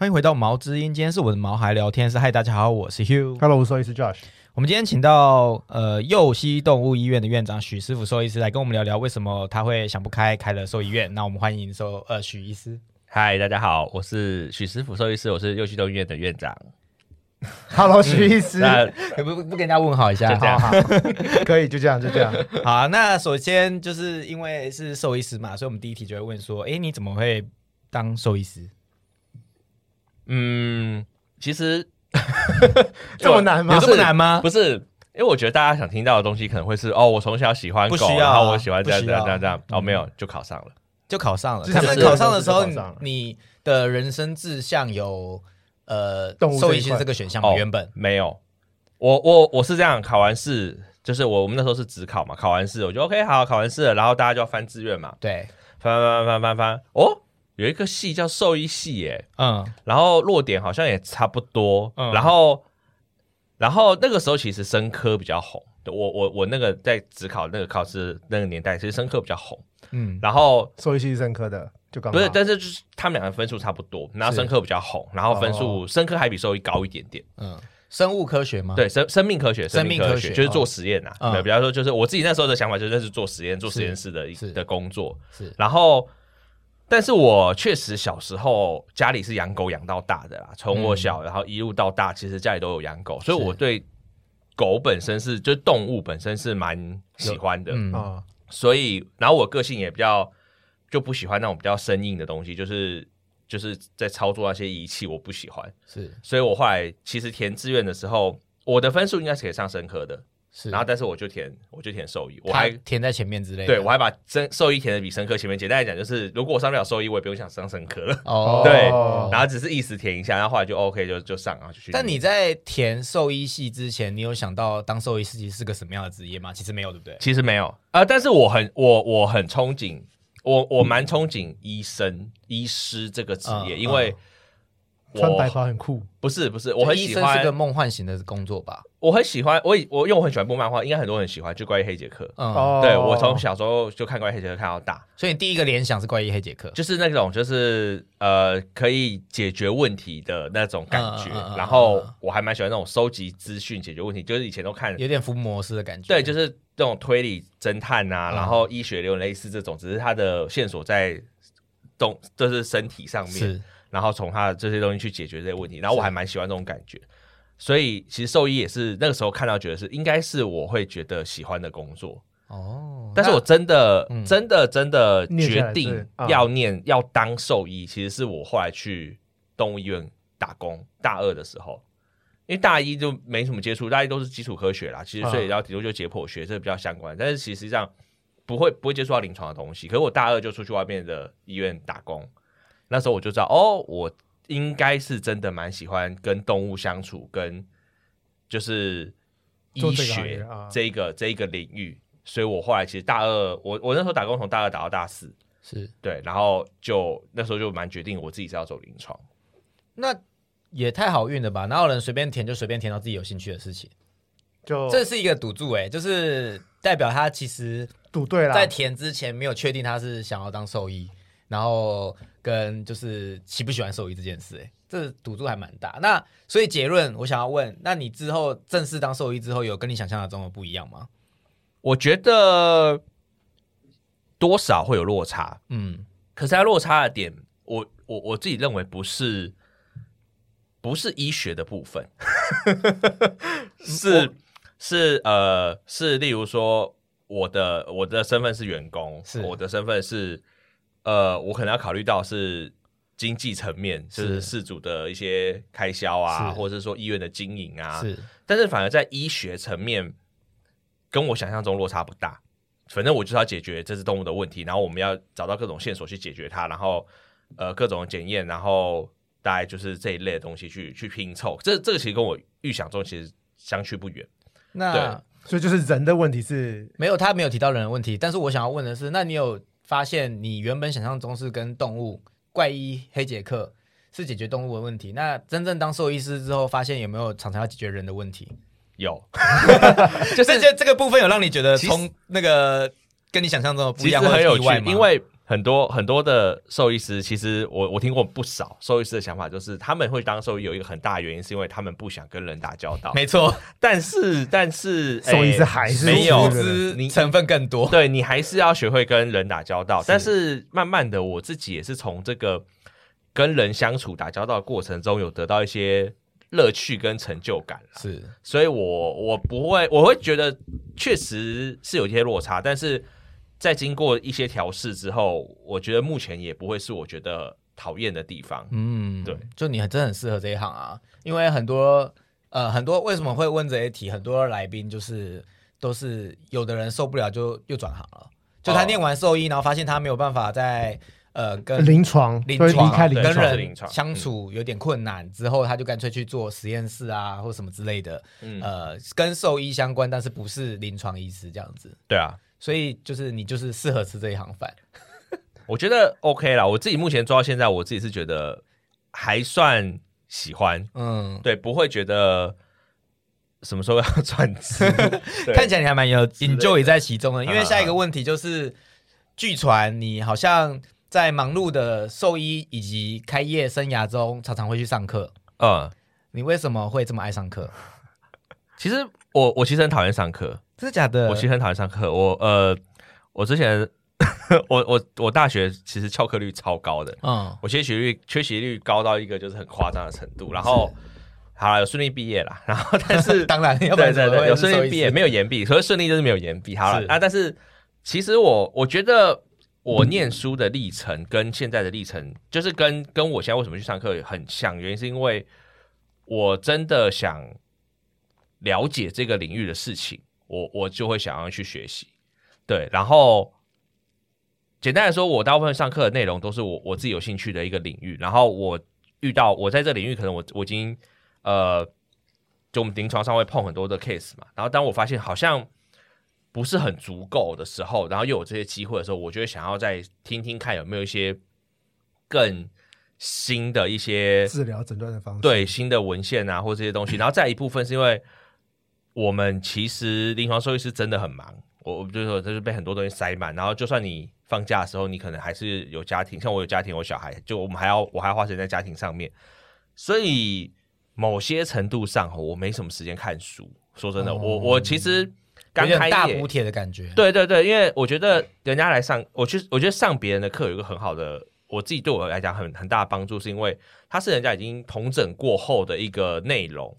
欢迎回到毛知音，今天是我的毛孩聊天室。嗨，大家好，我是 Hugh。Hello，我是兽医师 Josh。我们今天请到呃幼熙动物医院的院长许师傅兽医师来跟我们聊聊为什么他会想不开开了兽医院。那我们欢迎兽呃许医师。嗨，大家好，我是许师傅兽医师，我是幼熙动物医院的院长。Hello，徐医师。那不不不跟人家问好一下就这样好好，可以就这样，就这样。好啊，那首先就是因为是兽医师嘛，所以我们第一题就会问说，诶，你怎么会当兽医师？嗯，其实 这么难吗有这么难吗？不是，因为我觉得大家想听到的东西可能会是哦，我从小喜欢狗，不需要啊然后我喜欢这样不需要这样这样这样。哦，嗯没有，就考上了。就考上了。就可是是考上的时候就考上了，你的人生志向有呃动物这一块兽医师这个选项吗？哦原本没有，我我我是这样，考完试就是我我们那时候是只考嘛，考完试我就 OK 好，考完试了，然后大家就要翻志愿嘛，对，翻翻翻翻翻翻，哦，有一个系叫兽医系耶，嗯。然后落点好像也差不多，嗯。然后然后那个时候其实生科比较红，我我我那个在职考那个考试那个年代，其实生科比较红，嗯，然后兽医系是生科的，就刚好。不是，但是就是他们两个分数差不多，然后生科比较红，然后分数生科还比兽医高一点点，嗯，生物科学吗？，对生生命科学，生命科学就是做实验啊，嗯。对，比方说就是我自己那时候的想法就是那是做实验，做实验室的一的工作，是。然后，但是我确实小时候家里是养狗养到大的啦，从我小、然后一路到大，其实家里都有养狗，所以我对狗本身是就是动物本身是蛮喜欢的，嗯。啊，所以然后我个性也比较就不喜欢那种比较生硬的东西，就是就是在操作那些仪器，我不喜欢，是。所以我后来其实填志愿的时候，我的分数应该是可以上生科的，是，然后但是我就填我就填兽医，我他还填在前面之类的。对，我还把生兽医填的比生科前面。简单来讲，就是如果我上不了兽医，我也不用想上生科了。哦，对哦然后只是意思填一下，然后后来就 OK，就就上，然后就去。但你在填兽医系之前，你有想到当兽医师其实是个什么样的职业吗？其实没有，对不对？其实没有啊、呃但是我很我我很憧憬，我我蛮憧憬医生、医师这个职业，嗯因为穿白袍很酷。不是不是，我很喜欢是个，梦幻型的工作吧？我很喜欢，我以我因为我很喜欢部漫画，应该很多人喜欢，就关于黑杰克。嗯，哦，对我从小时候就看关于黑杰克看到大，所以你第一个联想是关于黑杰克，就是那种就是呃可以解决问题的那种感觉，嗯嗯嗯嗯然后我还蛮喜欢那种收集资讯、解决问题，就是以前都看，有点福摩斯的感觉。对，就是这种推理侦探啊，嗯然后医学流类似这种，只是它的线索在动，就是身体上面，是然后从他的这些东西去解决这些问题，然后我还蛮喜欢这种感觉。所以其实兽医也是那个时候看到，觉得是应该是我会觉得喜欢的工作，哦。但是我真的、嗯真的真的决定要念、要当兽医，其实是我后来去动物医院打工，大二的时候，因为大一就没什么接触，大一都是基础科学啦，其实啊所以然后顶多就解剖学这个比较相关，但是其实上不会不会接触到临床的东西。可是我大二就出去外面的医院打工，那时候我就知道哦，我应该是真的蛮喜欢跟动物相处，跟就是医学这一个这一个领域，所以我后来其实大二，我我那时候打工从大二打到大四，是对，然后就那时候就蛮决定我自己是要走临床。那也太好运了吧？哪有人随便填就随便填到自己有兴趣的事情？就这是一个赌注哎、就是代表他其实赌对了。在填之前没有确定他是想要当兽医，然后跟就是喜不喜欢兽医这件事、哎，这赌注还蛮大。那所以结论，我想要问，那你之后正式当兽医之后，有跟你想象的中的不一样吗？我觉得多少会有落差，嗯，可是它落差的点，我我我自己认为不是不是医学的部分，是是呃是例如说我的我的身份是员工，是我的身份是呃我可能要考虑到是经济层面，就是是事主的一些开销啊，或者是说医院的经营啊，是但是反而在医学层面，跟我想象中落差不大。反正我就是要解决这只动物的问题，然后我们要找到各种线索去解决它，然后呃各种检验，然后大概就是这一类的东西去去拼凑。这这个其实跟我预想中其实相去不远。那所以就是人的问题是没有，他没有提到人的问题，但是我想要问的是，那你有发现你原本想象中是跟动物怪医黑杰克是解决动物的问题，那真正当兽医师之后，发现有没有常常要解决人的问题？有，就是这这个部分有让你觉得从那个跟你想象中的不一样，很有趣或者意外，吗因为很多很多的兽医师，其实我我听过不少兽医师的想法，就是他们会当兽医有一个很大的原因，是因为他们不想跟人打交道。没错，但是但是兽医师哎还是没有你成分更多。对你还是要学会跟人打交道，但是慢慢的，我自己也是从这个跟人相处、打交道的过程中，有得到一些乐趣跟成就感啦是，所以我我不会，我会觉得确实是有一些落差，但是在经过一些调试之后，我觉得目前也不会是我觉得讨厌的地方。嗯，对，就你真的很适合这一行啊，因为很多呃很多为什么会问这些题，很多来宾就是都是有的人受不了就又转行了，就他哦念完兽医，然后发现他没有办法在呃跟临床临床对跟开临床，人是临床。相处有点困难，之后他就干脆去做实验室啊，或什么之类的，嗯，呃，跟兽医相关，但是不是临床医师这样子。对啊，所以就是你就是适合吃这一行饭，我觉得 OK 啦。我自己目前做到现在，我自己是觉得还算喜欢，嗯，对，不会觉得什么时候要转职。看起来你还蛮有之类的 enjoy 在其中的。因为啊下一个问题就是，据传你好像在忙碌的兽医以及开业生涯中，常常会去上课。嗯，你为什么会这么爱上课？其实我我其实很讨厌上课，真的假的？我其实很讨厌上课。我呃，我之前 我我我大学其实翘课率超高的，嗯，我缺席率缺席率高到一个就是很夸张的程度。然后好了，有顺利毕业啦，然后但是 当然，要不对对对，有顺利毕业，没有延毕，所以顺利就是没有延毕。好了啊，但是其实我我觉得我念书的历程跟现在的历程，就是跟跟我现在为什么去上课很像，原因是因为我真的想了解这个领域的事情，我我就会想要去学习。对，然后简单来说，我大部分上课的内容都是我我自己有兴趣的一个领域，然后我遇到我在这领域，可能我我已经呃，就我们临床上会碰很多的 case 嘛，然后当我发现好像不是很足够的时候，然后又有这些机会的时候，我就会想要再听听看有没有一些更新的一些治疗诊断的方式，对新的文献啊，或这些东西。然后再一部分是因为我们其实临床兽医师真的很忙，我我就说就是被很多东西塞满。然后就算你放假的时候，你可能还是有家庭，像我有家庭有小孩，就我们还要我还要花时间在家庭上面，所以某些程度上我没什么时间看书。说真的，哦我我其实有点刚开大补帖的感觉。，对对对，因为我觉得人家来上，我去，我觉得上别人的课有一个很好的，我自己对我来讲很很大的帮助，是因为它是人家已经统整过后的一个内容，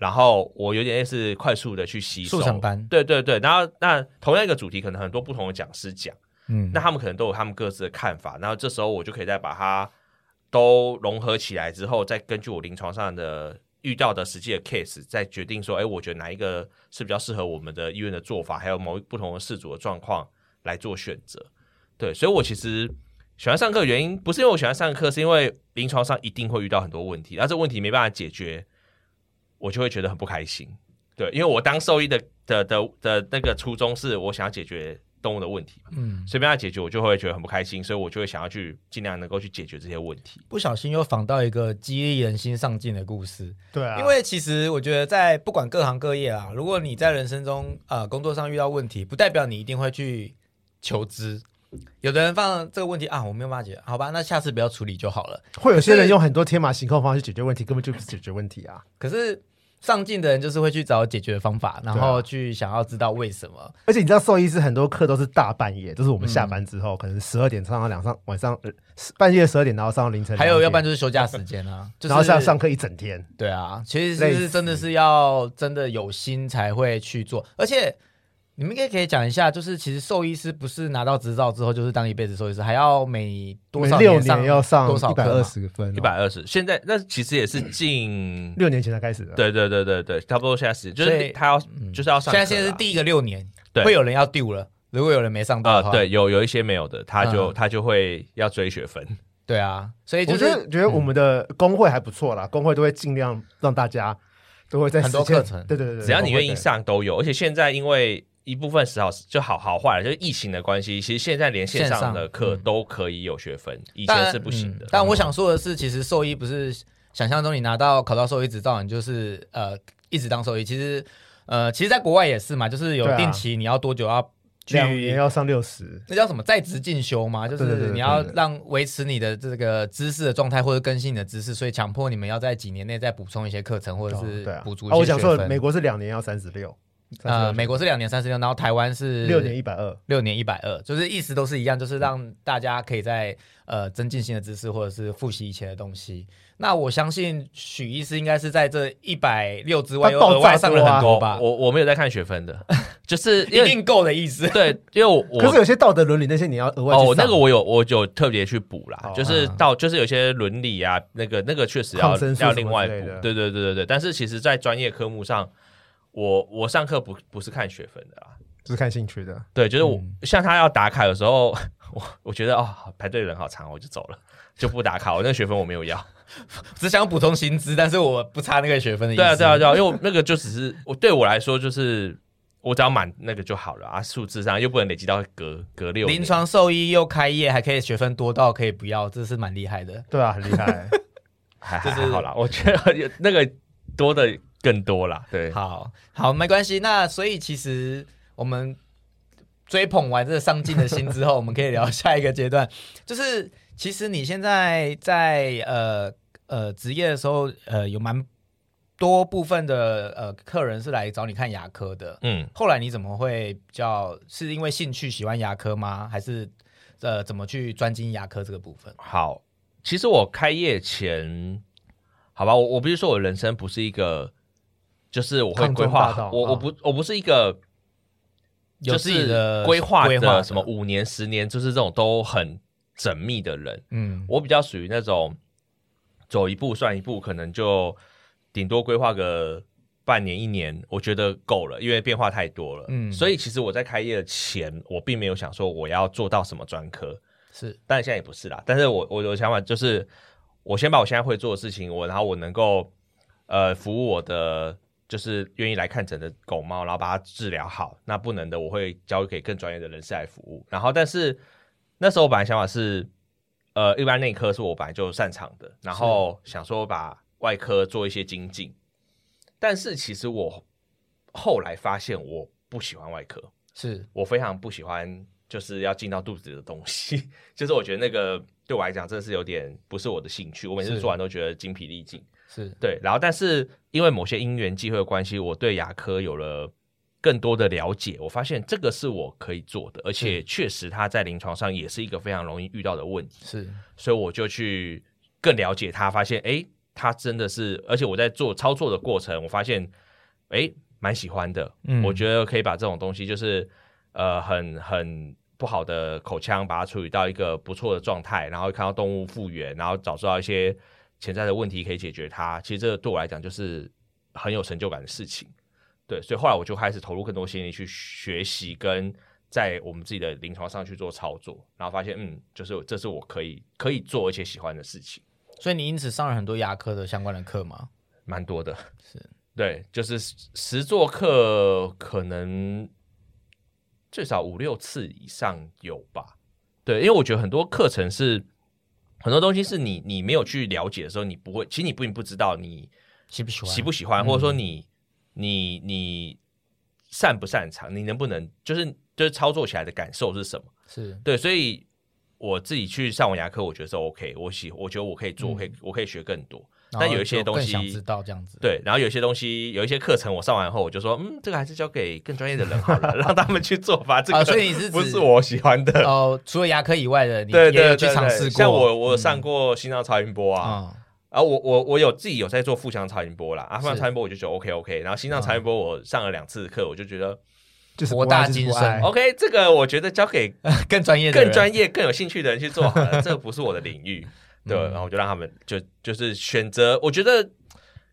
然后我有点类似快速的去吸收。对对对，然后那同样一个主题，可能很多不同的讲师讲，嗯，那他们可能都有他们各自的看法，然后这时候我就可以再把它都融合起来之后，再根据我临床上的遇到的实际的 case，再决定说，哎，我觉得哪一个是比较适合我们的医院的做法，还有某不同的事主的状况来做选择。对，所以我其实喜欢上课的原因，不是因为我喜欢上课，是因为临床上一定会遇到很多问题，然后这问题没办法解决，我就会觉得很不开心。对，因为我当兽医的的的的那个初衷是我想要解决动物的问题嘛。嗯，随便要解决，我就会觉得很不开心，所以我就会想要去尽量能够去解决这些问题。不小心又仿到一个激励人心上进的故事。对啊，因为其实我觉得，在不管各行各业啊，如果你在人生中呃工作上遇到问题，不代表你一定会去求知。有的人放这个问题啊，我没有办法解决，好吧，那下次不要处理就好了。会有些人用很多天马行空的方式解决问题，根本就不是解决问题啊！可是上进的人就是会去找解决方法，然后去想要知道为什么。而且你知道，兽医师很多课都是大半夜，就是我们下班之嗯后，可能十二点上到两上晚上呃半夜十二点，然后上到凌晨，还有，要不然就是休假时间啊，就是然后上上课一整天。对啊，其实是真的是要真的有心才会去做，而且你们应该可以讲一下，就是其实兽医师不是拿到执照之后就是当一辈子兽医师，还要每多少每六上年要上多少一百二十分哦，一百二十，现在那其实也是近，六年前才开始的。，对对对对对，差不多现在是，就所以是他要就是要上课啦，现在现在是第一个六年，对。会有人要 do 了，如果有人没上到啊、的话，对，有有一些没有的，他就、嗯。他就会要追学分。对啊，所以就我觉是得觉得我们的工会还不错啦，工会都会尽量让大家都会在很多课程。对对对对，只要你愿意上都有，而且现在因为一部分时好就好好坏了，就是疫情的关系，其实现在连线上的课都可以有学分，以前是不行的。嗯但我想说的是，其实兽医不是想象中你拿到考到兽医执照，你就是呃一直当兽医。其实呃，其实，在国外也是嘛，就是有定期你要多久要两年要上六十，那叫什么在职进修吗？就是你要让维持你的这个知识的状态，或者更新你的知识，所以强迫你们要在几年内再补充一些课程，或者是。补足啊，我讲错了，一些学分。美国是两年要三十六，呃，美国是两年三十六，然后台湾是六年一百二。六年一百二，就是意思都是一样，就是让大家可以在呃增进新的知识，或者是复习以前的东西。那我相信许医师应该是在这一百六之外又他爆炸额外上了很多我吧？我我没有在看学分的，就是因定够的意思。对，因为我我可是有些道德伦理那些你要额外去哦，那个我有我有特别去补啦，哦就是嗯到就是有些伦理啊，那个那个确实要要另外补对对对对对。但是其实，在专业科目上，我我上课不不是看学分的啦，就是看兴趣的。对，就是我、嗯像他要打卡，的时候我我觉得哦排队人好长，我就走了，就不打卡，我那学分我没有要。只想补充薪资，但是我不差那个学分的意思。对啊对啊对啊，因为我那个就只是我对我来说就是。我只要满那个就好了啊，数字上又不能累积到隔隔六临床兽医又开业，还可以学分多到可以不要，这是蛮厉害的。对啊，很厉害。还就是还好啦，我觉得有那个多的更多啦。对，好好，没关系。那所以其实我们追捧完这个上进的心之后，我们可以聊下一个阶段，就是其实你现在在呃呃职业的时候，呃有蛮多部分的呃客人是来找你看牙科的。嗯，后来你怎么会比较是因为兴趣喜欢牙科吗？还是呃怎么去专精牙科这个部分？好，其实我开业前，好吧，我我必须说我人生不是一个，就是我会规划到，我我啊不我不是一个。有自己的规划的什么五年、十年，就是这种都很缜密的人。嗯我比较属于那种走一步算一步，可能就顶多规划个半年一年，我觉得够了，因为变化太多了。嗯所以其实我在开业前，我并没有想说我要做到什么专科，是但现在也不是啦。但是我我的想法就是，我先把我现在会做的事情，我然后我能够呃服务我的。就是愿意来看诊的狗猫，然后把它治疗好。那不能的，我会交给更专业的人士来服务。然后，但是那时候我本来想法是，呃，一般内科是我本来就擅长的，然后想说把外科做一些精进。但是其实我后来发现我不喜欢外科，是我非常不喜欢就是要进到肚子里的东西，就是我觉得那个对我来讲真的是有点不是我的兴趣。我每次做完都觉得精疲力尽。是。对，然后但是因为某些因缘际会的关系，我对牙科有了更多的了解，我发现这个是我可以做的，而且确实它在临床上也是一个非常容易遇到的问题，是。所以我就去更了解它，发现诶，它真的是，而且我在做操作的过程，我发现诶，蛮喜欢的，嗯。我觉得可以把这种东西就是呃很很。不好的口腔，把它处理到一个不错的状态，然后看到动物复原，然后找出到一些潜在的问题可以解决它。其实这个对我来讲就是很有成就感的事情。对，所以后来我就开始投入更多心力去学习，跟在我们自己的临床上去做操作，然后发现，嗯，就是这是我可以可以做而且喜欢的事情，所以你因此上了很多牙科的相关的课吗？蛮多的。是对，就是实做课可能最少五六次以上有吧。对，因为我觉得很多课程是很多东西是你你没有去了解的时候，你不会，其实你并不知道你喜不喜欢？喜不喜欢，或者说你你你擅不擅长，你能不能就是就是操作起来的感受是什么？是对，所以我自己去上完牙科，我觉得是 OK，我喜我觉得我可以做，嗯我可以我可以学更多。但有一些东西更想知道这样子。对，然后有一些东西，有一些课程我上完后，我就说，嗯，这个还是交给更专业的人好了，让他们去做吧。这个、啊所以你是不是我喜欢的？哦，除了牙科以外的，你对对也有去尝试过。像我，我上过心脏超音波啊，啊，然后我我我有自己有在做腹腔超音波啦，啊，腹腔超音波我就觉得 OK OK，然后心脏超音波我上了两次课，我就觉得博就是博大精深 OK，这个我觉得交给 更专业更专业、更有兴趣的人去做好了，这个不是我的领域，对，嗯然后我就让他们就就是选择，我觉得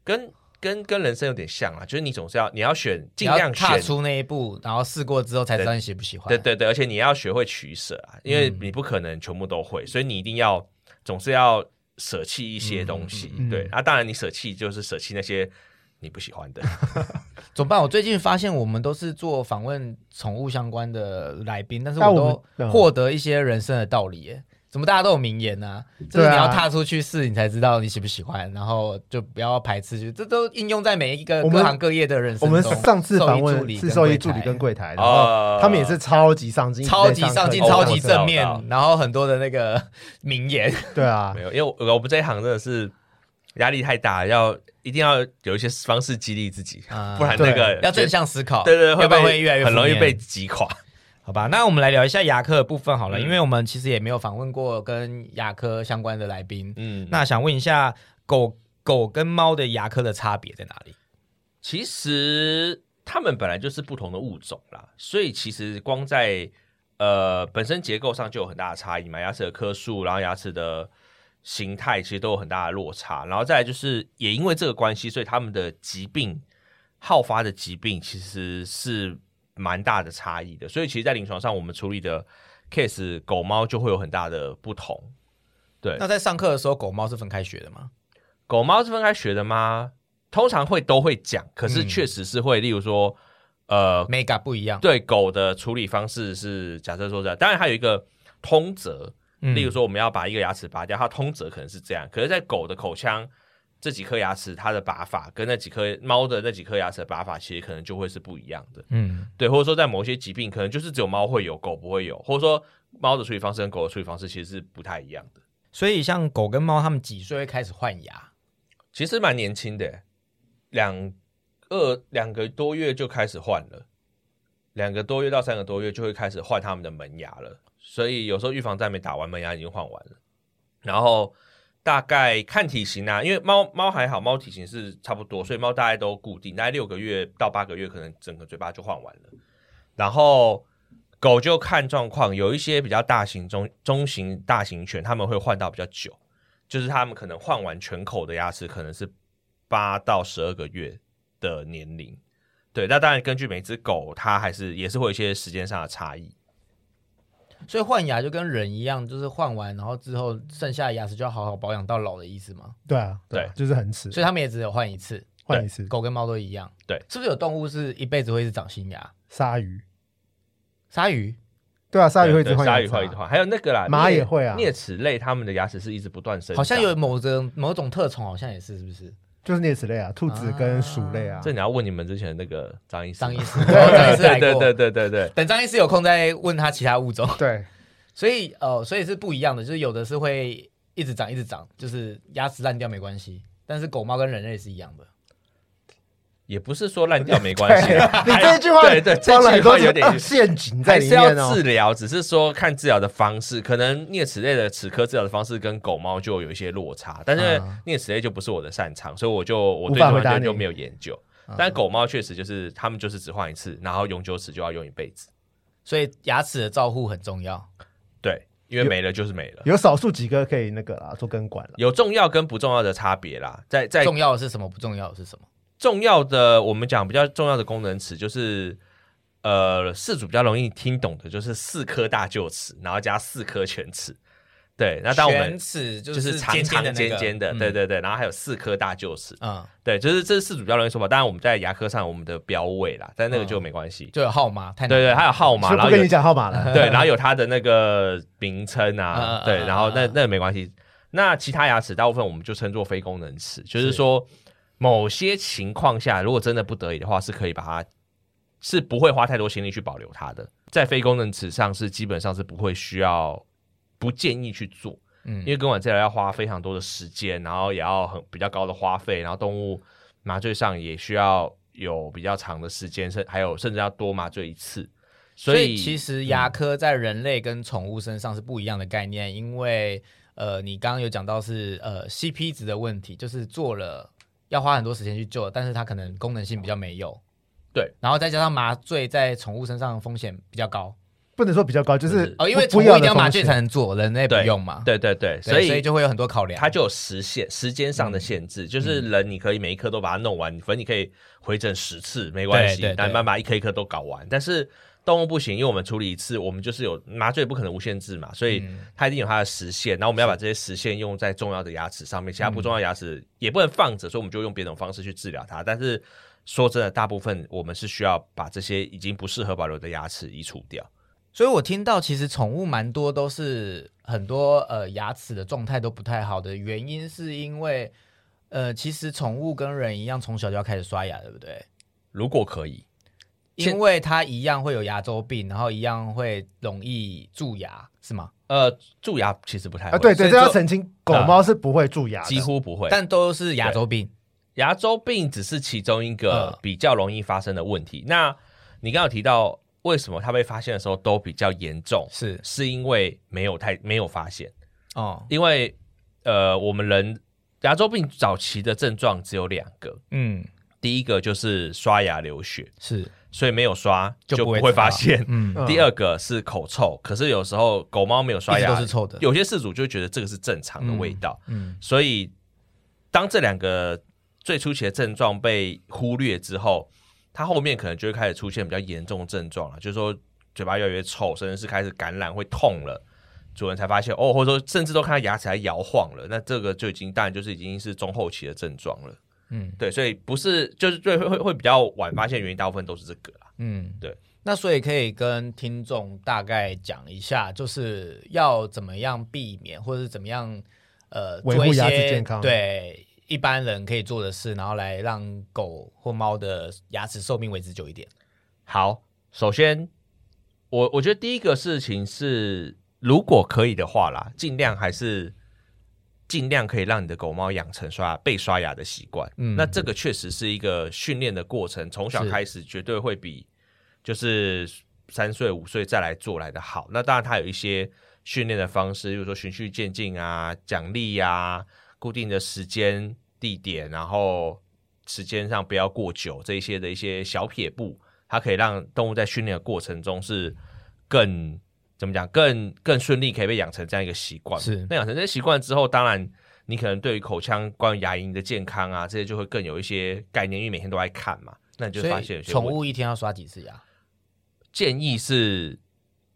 跟跟跟人生有点像啊，就是你总是要你要选尽量选。踏出那一步，然后试过之后才知道你喜不喜欢。对对对，而且你要学会取舍啊，因为嗯你不可能全部都会，所以你一定要总是要舍弃一些东西。嗯嗯嗯对，啊，当然你舍弃就是舍弃那些你不喜欢的。怎么办？我最近发现我们都是做访问宠物相关的来宾，但是那我我们嗯都获得一些人生的道理耶。怎么大家都有名言呢、就是你要踏出去试，你才知道你喜不喜欢，然后就不要排斥，就这都应用在每一个各行各业的人我们。上次访问是兽医助理跟柜台，然哦。后他们也是超级上进，超级上进、哦超级正面然后很多的那个名言。对啊。没，有，因为我我们这一行真的是压力太大，要一定要有一些方式激励自己，啊不然那个要正，向思考，对对会，不会越来越很容易被击垮。好吧，那我们来聊一下牙科的部分好了，嗯因为我们其实也没有访问过跟牙科相关的来宾。嗯，那想问一下，狗狗跟猫的牙科的差别在哪里？其实它们本来就是不同的物种啦，所以其实光在呃本身结构上就有很大的差异嘛，牙齿的颗数，然后牙齿的形态其实都有很大的落差，然后再来就是也因为这个关系，所以它们的疾病好发的疾病其实是蛮大的差异的，所以其实，在临床上我们处理的 case 狗猫就会有很大的不同。对，那在上课的时候，狗猫是分开学的吗？狗猫是分开学的吗？通常会都会讲，可是嗯确实是会，例如说，呃，mega 不一样，对狗的处理方式是假设说这样，当然还有一个通则，嗯例如说我们要把一个牙齿拔掉，它通则可能是这样，可是，在狗的口腔这几颗牙齿，它的拔法跟那几颗猫的那几颗牙齿的拔法，其实可能就会是不一样的。嗯，对，或者说在某些疾病，可能就是只有猫会有，狗不会有，或者说猫的处理方式跟狗的处理方式其实是不太一样的。所以像狗跟猫，它们几岁会开始换牙？其实蛮年轻的，两二两个多月就开始换了，两个多月到三个多月就会开始换它们的门牙了。所以有时候预防针没打完，门牙已经换完了。然后大概看体型啊，因为猫猫还好，猫体型是差不多，所以猫大概都固定，大概六个月到八个月，可能整个嘴巴就换完了。然后狗就看状况，有一些比较大型、中中型、大型犬，他们会换到比较久，就是他们可能换完全口的牙齿，可能是八到十二个月的年龄。对，那当然根据每只狗，它还是也是会有一些时间上的差异。所以换牙就跟人一样，就是换完然后之后剩下的牙齿就要好好保养到老的意思吗？对啊，对啊，就是很齿所以他们也只有换一次，换一次狗跟猫都一样。对是不是有动物是一辈子会是长新牙？鲨鱼，鲨鱼对啊，鲨鱼会一直对鲨换牙齿啊鱼会一直换，还有那个啦，马也会啊啮齿类它们的牙齿是一直不断生长，好像有某种某种特宠，好像也是，是不是？就是啮齿类啊，兔子跟鼠类啊这，你要问你们之前那个张医师，张医师，哦张医师来过。对对对对对对，等张医师有空再问他其他物种。对，所以呃，所以是不一样的，就是有的是会一直长一直长，就是牙齿烂掉没关系，但是狗猫跟人类是一样的。也不是说烂掉没关系啊，你这句话对对，这装了很多句话有点呃陷阱在里面哦治。疗，只是说看治疗的方式，可能啮齿类的齿科治疗的方式跟狗猫就有一些落差，但是啊啮齿类就不是我的擅长，所以我就我对法回答你这方面就没有研究。啊但狗猫确实就是他们就是只换一次，然后永久齿就要用一辈子，所以牙齿的照护很重要。对，因为没了就是没了。有少数几个可以那个啦，做根管了。有重要跟不重要的差别啦，在在重要的是什么？不重要的是什么？重要的，我们讲比较重要的功能词就是，呃，四主比较容易听懂的，就是四颗大臼齿，然后加四颗犬齿。对，那当我们犬齿就就是长尖尖长的尖尖的，嗯对对对，然后还有四颗大臼齿，嗯，对，就是这是四主比较容易说法。当然我们在牙科上我们的标位啦，但那个嗯就没关系。就有号码，对对，还有号码，然后跟你讲号码了。对，然后有它的那个名称啊嗯，对，嗯然后那嗯那个没关系。那其他牙齿大部分我们就称作非功能齿，就是是说某些情况下，如果真的不得已的话，是可以把它是不会花太多心力去保留它的。在非功能齿上是基本上是不会需要不建议去做，嗯因为根管治疗要花非常多的时间，然后也要很比较高的花费，然后动物麻醉上也需要有比较长的时间，甚还有甚至要多麻醉一次。所以以其实牙科在人类跟宠物身上是不一样的概念，因为呃，你刚刚有讲到是呃 CP 值的问题，就是做了要花很多时间去做，但是它可能功能性比较没有。对，然后再加上麻醉在宠物身上的风险比较高不能说比较高，就是哦，因为宠物一定要麻醉才能做，人类不用嘛。对对对，对，所以所以就会有很多考量。它就有时限、时间上的限制，就是人你可以每一颗都把它弄完，反正你可以回诊十次没关系但慢慢一颗一颗都搞完。但是动物不行，因为我们处理一次，我们就是有麻醉不可能无限制嘛，所以嗯它一定有它的时限。然后我们要把这些时限用在重要的牙齿上面，其他不重要牙齿嗯也不能放着，所以我们就用别种方式去治疗它。但是说真的，大部分我们是需要把这些已经不适合保留的牙齿移除掉。所以我听到其实宠物蛮多都是很多呃牙齿的状态都不太好的原因，是因为呃其实宠物跟人一样，从小就要开始刷牙，对不对？如果可以，现因为它一样会有牙周病，然后一样会容易蛀牙，是吗？呃，蛀牙其实不太啊，会对对，这要澄清，狗猫是不会蛀牙的，几乎不会。但都是牙周病。牙周病只是其中一个嗯比较容易发生的问题。那你刚刚有提到，为什么它被发现的时候都比较严重？是是因为没有太没有发现，哦，因为呃，我们人牙周病早期的症状只有两个，嗯，第一个就是刷牙流血，是。所以没有刷就不会会发现。嗯，嗯。第二个是口臭，可是有时候狗猫没有刷牙都是臭的有些事主就觉得这个是正常的味道，嗯。所以当这两个最初期的症状被忽略之后，它后面可能就会开始出现比较严重的症状了，就是说嘴巴越来越臭，甚至是开始感染会痛了。主人才发现哦，或者说甚至都看到牙齿还摇晃了，那这个就已经当然就是已经是中后期的症状了。嗯对，所以不是就是最会会会比较晚发现，原因大部分都是这个啦。嗯，对。那所以可以跟听众大概讲一下，就是要怎么样避免，或者是怎么样呃维护牙齿健康对一般人可以做的事，然后来让狗或猫的牙齿寿命维持久一点。好，首先我我觉得第一个事情是，如果可以的话啦，尽量还是尽量可以让你的狗猫养成刷牙被刷牙的习惯。嗯那这个确实是一个训练的过程，从小开始绝对会比就是三岁五岁再来做来的好。那当然，它有一些训练的方式，比如说循序渐进啊、奖励呀、固定的时间、地点，然后时间上不要过久，这一些的一些小撇步，它可以让动物在训练的过程中是更怎么讲，更更顺利，可以被养成这样一个习惯。是那养成这些习惯之后，当然你可能对于口腔、关于牙龈的健康啊，这些就会更有一些概念，因为每天都在看嘛，那你就发现宠物一天要刷几次牙？建议是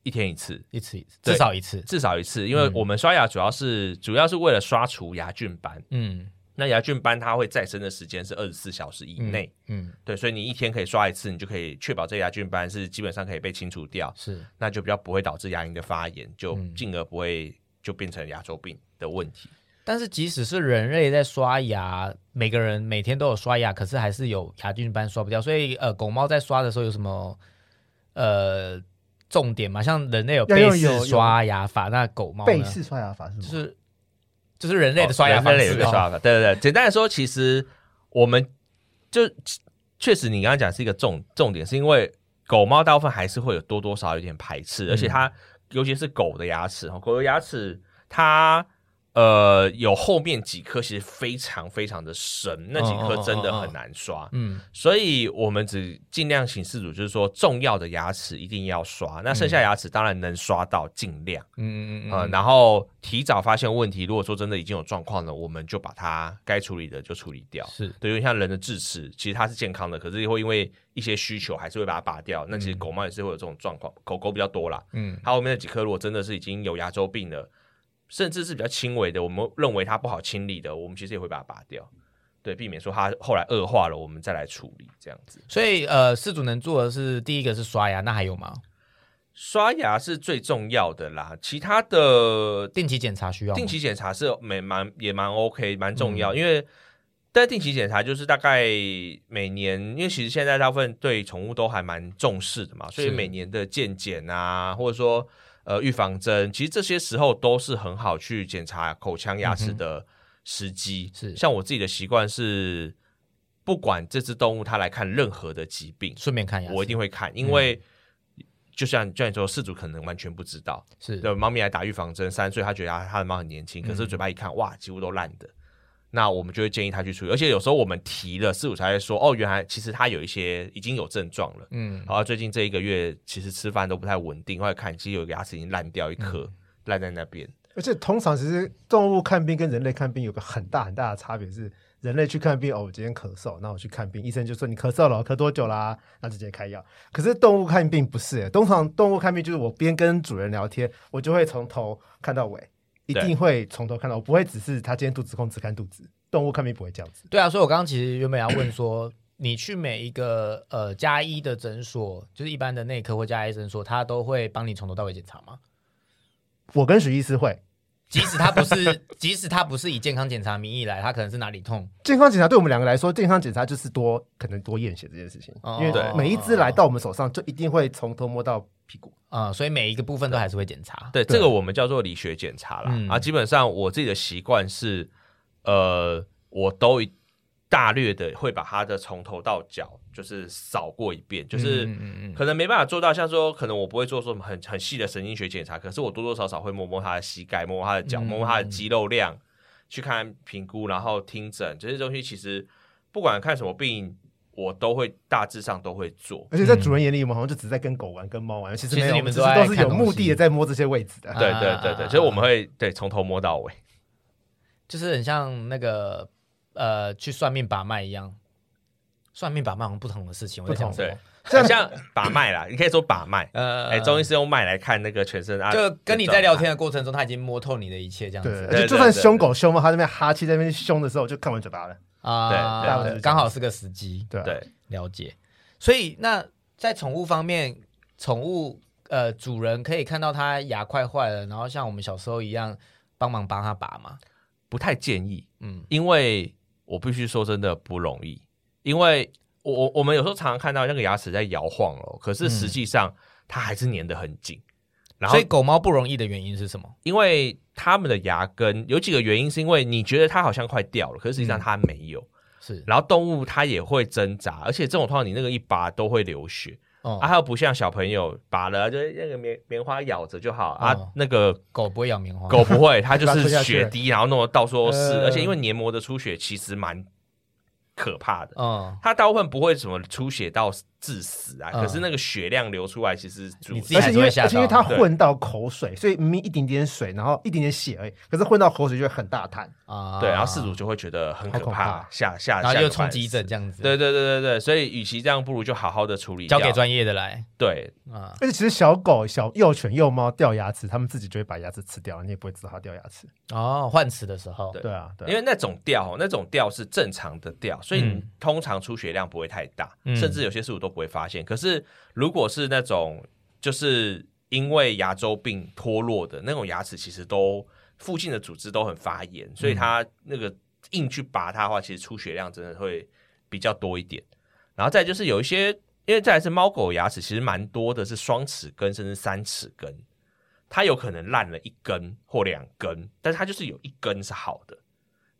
一天一次，一次一次，至少一次。至少一次，因为嗯我们刷牙主要是、主要是为了刷除牙菌斑。嗯那牙菌斑它会再生的时间是二十四小时以内，嗯，对，所以你一天可以刷一次，你就可以确保这牙菌斑是基本上可以被清除掉，是那就比较不会导致牙龈的发炎，就嗯进而不会就变成牙周病的问题。但是即使是人类在刷牙，每个人每天都有刷牙，可是还是有牙菌斑刷不掉。所以呃，狗猫在刷的时候有什么呃重点吗？像人类有要背式刷牙法，那狗猫呢背式刷牙法是吗？就是就是人类的刷牙哦方式哦人类有一个刷牙法，对对对。简单来说，其实我们就确实你刚刚讲是一个重重点，是因为狗猫大部分还是会有多多少少有点排斥，而且它尤其是狗的牙齿，狗的牙齿它。呃，有后面几颗其实非常非常的深，那几颗真的很难刷。嗯所以我们只尽量请事主，就是说重要的牙齿一定要刷，那剩下牙齿当然能刷到尽量，嗯嗯嗯呃，然后提早发现问题。如果说真的已经有状况了，我们就把它该处理的就处理掉。是对，因为像人的智齿，其实它是健康的，可是会因为一些需求还是会把它拔掉。那其实狗猫也是会有这种状况，狗狗比较多啦。嗯它后面那几颗如果真的是已经有牙周病了，甚至是比较轻微的，我们认为它不好清理的，我们其实也会把它拔掉。对，避免说它后来恶化了，我们再来处理这样子。所以呃，饲主能做的是第一个是刷牙，那还有吗？刷牙是最重要的啦，其他的定期检查需要定期检查是蛮蛮也蛮 OK 蛮重嗯要，因为但定期检查就是大概每年，因为其实现在大部分对宠物都还蛮重视的嘛，所以每年的健检啊，或者说呃预防针，其实这些时候都是很好去检查口腔牙齿的时机。是像我自己的习惯是，不管这只动物它来看任何的疾病，顺便看牙齿，我一定会看，因为。就像就像你说，饲主可能完全不知道，是对，猫咪来打预防针，三岁他觉得他他的猫很年轻，可是嘴巴一看，哇，几乎都烂的。那我们就会建议他去处理，而且有时候我们提了，事主才会说，哦，原来其实他有一些已经有症状了。嗯然后最近这一个月其实吃饭都不太稳定，或者看其实有个牙齿已经烂掉一颗，烂在那边。而且通常其实动物看病跟人类看病有个很大很大的差别是，人类去看病哦，我今天咳嗽，那我去看病，医生就说你咳嗽了，咳多久啦？那直接开药。可是动物看病不是耶，通常动物看病就是我边跟主人聊天，我就会从头看到尾，一定会从头看到，我不会只是他今天肚子痛只看肚子。动物看病不会这样子。对啊，所以我刚刚其实原本要问说，你去每一个呃加一的诊所，就是一般的内科或加医诊所，他都会帮你从头到尾检查吗？我跟许医师会即使他不是，即使他不是以健康检查名义来，他可能是哪里痛，健康检查，对我们两个来说，健康检查就是多可能多验血这件事情，哦因为对每一只来到我们手上，就一定会从头摸到屁股。啊、所以每一个部分都还是会检查。对，对这个我们叫做理学检查啦。嗯啊，基本上我自己的习惯是，呃，我都一大略的会把它的从头到脚就是扫过一遍，就是可能没办法做到，像说可能我不会做说什么很 很细的神经学检查，可是我多多少少会摸摸他的膝盖，摸摸他的脚，嗯摸摸他的肌肉量，去看评估，然后听诊这些东西，其实不管看什么病，我都会大致上都会做。而且在主人眼里，我们好像就只在跟狗玩、跟猫玩，其实没有，其实你们都是都是有目的的在摸这些位置的。啊对对对对，所以我们会对从头摸到尾。就是很像那个呃去算命把脉一样。算命把脉好像不同的事情，我在对么？，很像把脉啦，你可以说把脉。呃，哎，中医是用脉来看那个全身啊，就跟你在聊天的过程中，他已经摸透你的一切，这样对，子而且就算凶狗凶猫，他那边哈气在那边凶的时候，就看完嘴巴了。啊，对刚好是个时机，对了解。所以那在宠物方面，宠物呃主人可以看到它牙快坏了，然后像我们小时候一样帮忙帮它拔嘛。不太建议，嗯因为我必须说真的不容易，因为我我我们有时候常常看到那个牙齿在摇晃哦，可是实际上它还是粘得很紧。然后所以，狗猫不容易的原因是什么？因为它们的牙根有几个原因，是因为你觉得它好像快掉了，可是实际上它没有。是然后动物它也会挣扎，而且这种通常你那个一拔都会流血。哦，啊，还有不像小朋友拔了，就是那个棉棉花咬着就好、啊哦。那个狗不会咬棉花，狗不会，它就是血滴，然后弄得到处都是，呃而且因为黏膜的出血其实蛮可怕的。嗯，它大部分不会什么出血到致死啊，嗯。可是那个血量流出来，其实主你自己而且因为还是会吓到。而且因为它混到口水，所以明明一点点水，然后一点点血而已，可是混到口水就会很大滩。啊，对，然后事主就会觉得很可怕怕，吓吓，然后吓又冲急诊死。这样子，对对对对对，所以与其这样，不如就好好的处理，交给专业的来。对。啊。而且其实小狗、小幼犬、幼猫掉牙齿，它们自己就会把牙齿吃掉，你也不会知道它掉牙齿。哦，换齿的时候，对。对啊，对啊。因为那种掉，那种掉是正常的掉，所以通常出血量不会太大，嗯。甚至有些事主都不会发现。可是如果是那种就是因为牙周病脱落的那种牙齿，其实都附近的组织都很发炎，所以它那个硬去拔它的话，其实出血量真的会比较多一点。然后再就是有一些，因为再来是猫狗牙齿，其实蛮多的是双齿根甚至三齿根，它有可能烂了一根或两根，但是它就是有一根是好的。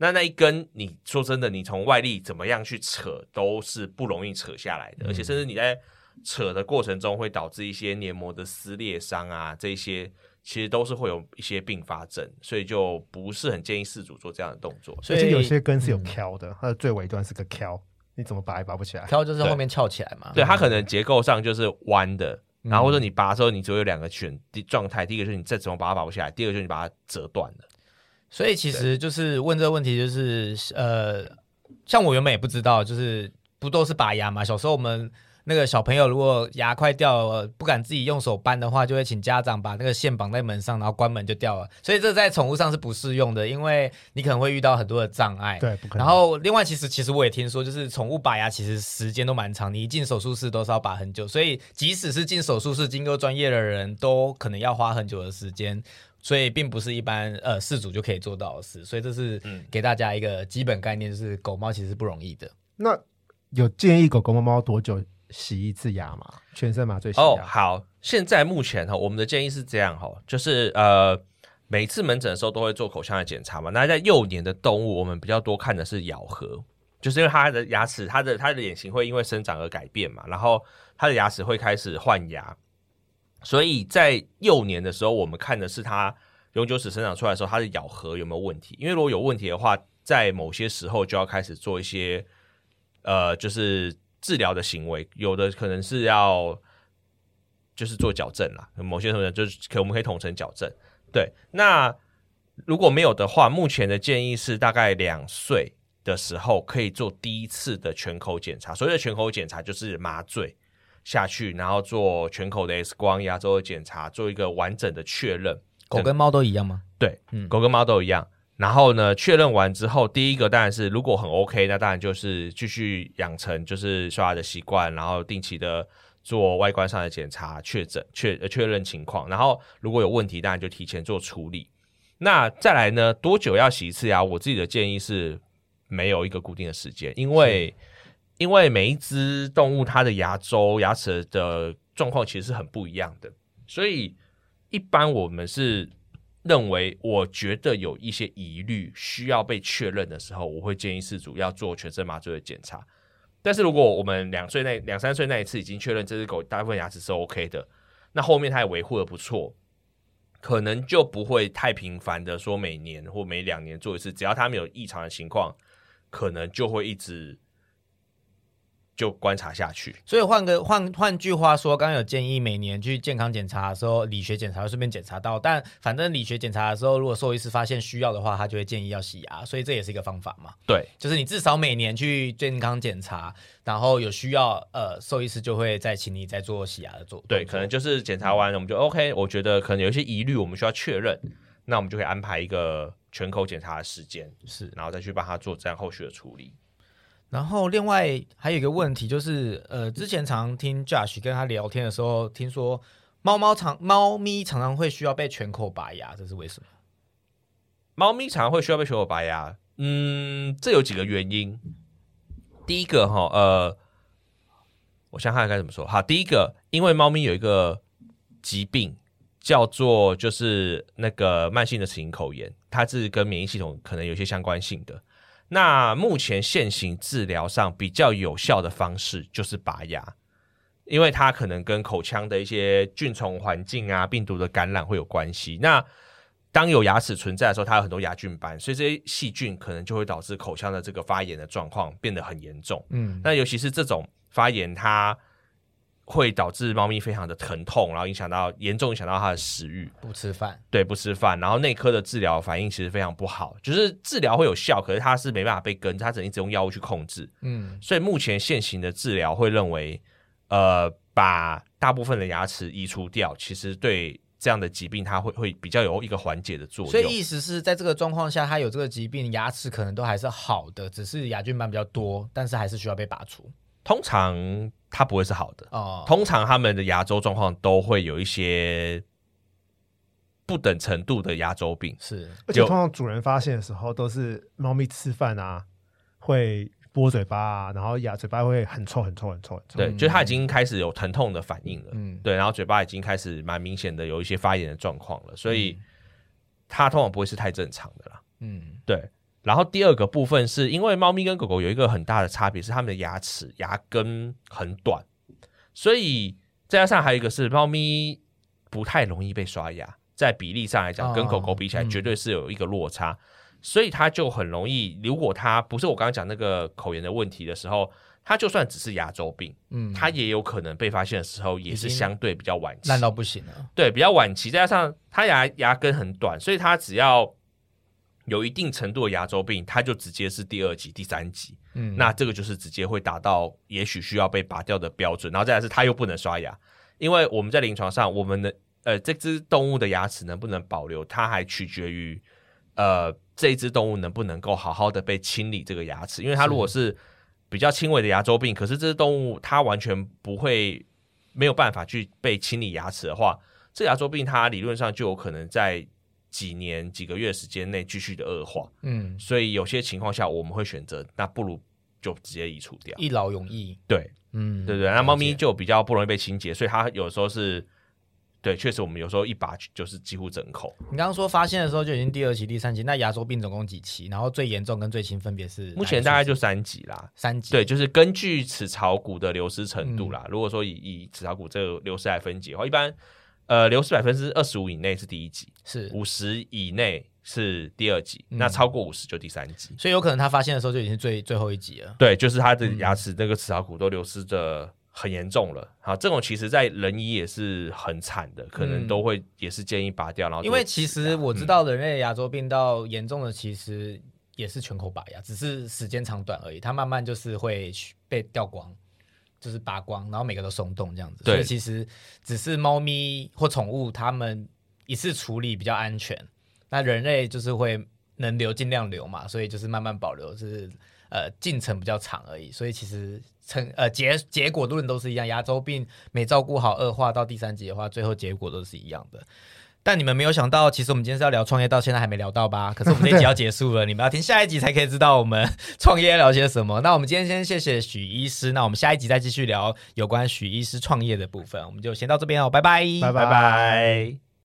那那一根，你说真的，你从外力怎么样去扯，都是不容易扯下来的，而且甚至你在扯的过程中会导致一些黏膜的撕裂伤啊，这些其实都是会有一些并发症，所以就不是很建议事主做这样的动作。所以有些根是有嗯挑的，它的最尾端是个挑，你怎么拔也拔不起来。挑就是后面翘起来嘛，对，它可能结构上就是弯的，嗯然后或者你拔的时候，你只有有两个选第状态，第一个就是你再怎么拔它拔不下来，第二个就是你把它折断了。所以其实就是问这个问题，就是呃，像我原本也不知道，就是不都是拔牙嘛？小时候我们那个小朋友如果牙快掉了，不敢自己用手扳的话，就会请家长把那个线绑在门上，然后关门就掉了。所以这在宠物上是不适用的，因为你可能会遇到很多的障碍。对，不可能。然后，另外，其实其实我也听说，就是宠物拔牙其实时间都蛮长，你一进手术室都是要拔很久，所以即使是进手术室经过专业的人都可能要花很久的时间，所以并不是一般呃饲主就可以做到的事。所以这是嗯给大家一个基本概念，就是狗猫其实不容易的。那有建议狗狗、猫猫多久洗一次牙吗？全身麻醉洗哦，好，现在目前哈，我们的建议是这样哈，就是呃，每次门诊的时候都会做口腔的检查嘛。那在幼年的动物，我们比较多看的是咬合，就是因为它的牙齿、它的它的脸型会因为生长而改变嘛，然后它的牙齿会开始换牙，所以在幼年的时候，我们看的是它永久齿生长出来的时候，它的咬合有没有问题。因为如果有问题的话，在某些时候就要开始做一些呃，就是治疗的行为，有的可能是要就是做矫正啦，某些同学就是可我们可以统称矫正。对，那如果没有的话，目前的建议是大概两岁的时候可以做第一次的全口检查。所谓的全口检查就是麻醉下去，然后做全口的 X 光、牙周的检查，做一个完整的确认。狗跟猫都一样吗？对，嗯狗跟猫都一样。然后呢，确认完之后，第一个当然是如果很 OK，那当然就是继续养成就是刷牙的习惯，然后定期的做外观上的检查，确诊确呃确认情况。然后如果有问题，当然就提前做处理。那再来呢，多久要洗一次牙？我自己的建议是没有一个固定的时间，因为因为每一只动物它的牙周牙齿的状况其实是很不一样的，所以一般我们是认为，我觉得有一些疑虑需要被确认的时候，我会建议饲主要做全身麻醉的检查。但是如果我们两岁那两三岁那一次已经确认这只狗大部分牙齿是 OK 的，那后面它也维护的不错，可能就不会太频繁的说每年或每两年做一次，只要它没有异常的情况，可能就会一直就观察下去。所以换个换换句话说，刚刚有建议每年去健康检查的时候，理学检查会顺便检查到，但反正理学检查的时候，如果兽医师发现需要的话，他就会建议要洗牙，所以这也是一个方法嘛。对，就是你至少每年去健康检查，然后有需要，呃，兽医师就会再请你再做洗牙的做。对，可能就是检查完我们就 OK，我觉得可能有一些疑虑，我们需要确认，那我们就可以安排一个全口检查的时间，是。然后再去帮他做这样后续的处理。然后另外还有一个问题就是，呃，之前常听 Josh 跟他聊天的时候，听说猫猫常猫咪常常会需要被全口拔牙，这是为什么？猫咪常常会需要被全口拔牙，嗯，这有几个原因。第一个哈，呃，我想想看该怎么说。好，第一个，因为猫咪有一个疾病叫做就是那个慢性的齿龈口炎，它是跟免疫系统可能有些相关性的。那目前现行治疗上比较有效的方式就是拔牙，因为它可能跟口腔的一些菌虫环境啊、病毒的感染会有关系。那当有牙齿存在的时候，它有很多牙菌斑，所以这些细菌可能就会导致口腔的这个发炎的状况变得很严重。嗯，那尤其是这种发炎，它会导致猫咪非常的疼痛，然后影响到严重影响到它的食欲，不吃饭，对，不吃饭，然后内科的治疗反应其实非常不好，就是治疗会有效，可是它是没办法被根，它只能一直用药物去控制。嗯，所以目前现行的治疗会认为，呃，把大部分的牙齿移除掉，其实对这样的疾病它会会比较有一个缓解的作用。所以意思是在这个状况下，它有这个疾病，牙齿可能都还是好的，只是牙菌斑比较多，但是还是需要被拔除。通常它不会是好的，哦，通常他们的牙周状况都会有一些不等程度的牙周病。是。而且通常主人发现的时候，都是猫咪吃饭啊，会拨嘴巴啊，然后牙嘴巴会很臭、很臭、很臭、很臭。对，就它已经开始有疼痛的反应了，嗯对，然后嘴巴已经开始蛮明显的有一些发炎的状况了，所以它通常不会是太正常的啦。嗯。对，然后第二个部分是因为猫咪跟狗狗有一个很大的差别是它们的牙齿牙根很短，所以再加上还有一个是猫咪不太容易被刷牙，在比例上来讲哦跟狗狗比起来嗯。绝对是有一个落差，所以它就很容易，如果它不是我刚刚讲那个口炎的问题的时候，它就算只是牙周病，嗯，它也有可能被发现的时候也是相对比较晚期，烂到不行了。对，比较晚期，再加上它牙牙根很短，所以它只要有一定程度的牙周病，它就直接是第二级、第三级。嗯，那这个就是直接会达到也许需要被拔掉的标准。然后再来是它又不能刷牙，因为我们在临床上，我们的呃这只动物的牙齿能不能保留，它还取决于呃这一只动物能不能够好好的被清理这个牙齿。因为它如果是比较轻微的牙周病，可是这只动物它完全不会没有办法去被清理牙齿的话，这牙周病它理论上就有可能在几年、几个月时间内继续的恶化。嗯，所以有些情况下，我们会选择那不如就直接移除掉。一劳永逸。对嗯，对对，那猫咪就比较不容易被清洁，所以它有时候是，对，确实我们有时候一拔就是几乎整口。你刚刚说发现的时候就已经第二期、第三期，那牙周病总共几期？然后最严重跟最轻分别是？目前大概就三级啦。三级。对，就是根据齿槽骨的流失程度嗯啦。如果说以以齿槽骨这个流失来分解的话，一般呃流失百分之二十五以内是第一级，是，五十以内是第二级，嗯那超过五十就第三级。所以有可能他发现的时候就已经是最最后一级了。对，就是他的嗯牙齿那个齿槽骨都流失的很严重了。好，这种其实在人医也是很惨的，可能嗯都会也是建议拔掉。然后因为其实我知道人类的牙周病到严重的，其实也是全口拔牙，只是时间长短而已。它慢慢就是会被掉光，就是拔光，然后每个都松动这样子。对所以其实只是猫咪或宠物，它们一次处理比较安全。那人类就是会能留尽量留嘛，所以就是慢慢保留，就是呃进程比较长而已。所以其实成呃结结果论都是一样，牙周病没照顾好恶化到第三级的话，最后结果都是一样的。但你们没有想到，其实我们今天是要聊创业，到现在还没聊到吧？可是我们这一集要结束了，你们要听下一集才可以知道我们创业聊些什么。那我们今天先谢谢许医师，那我们下一集再继续聊有关许医师创业的部分。我们就先到这边哦，拜拜，拜拜拜。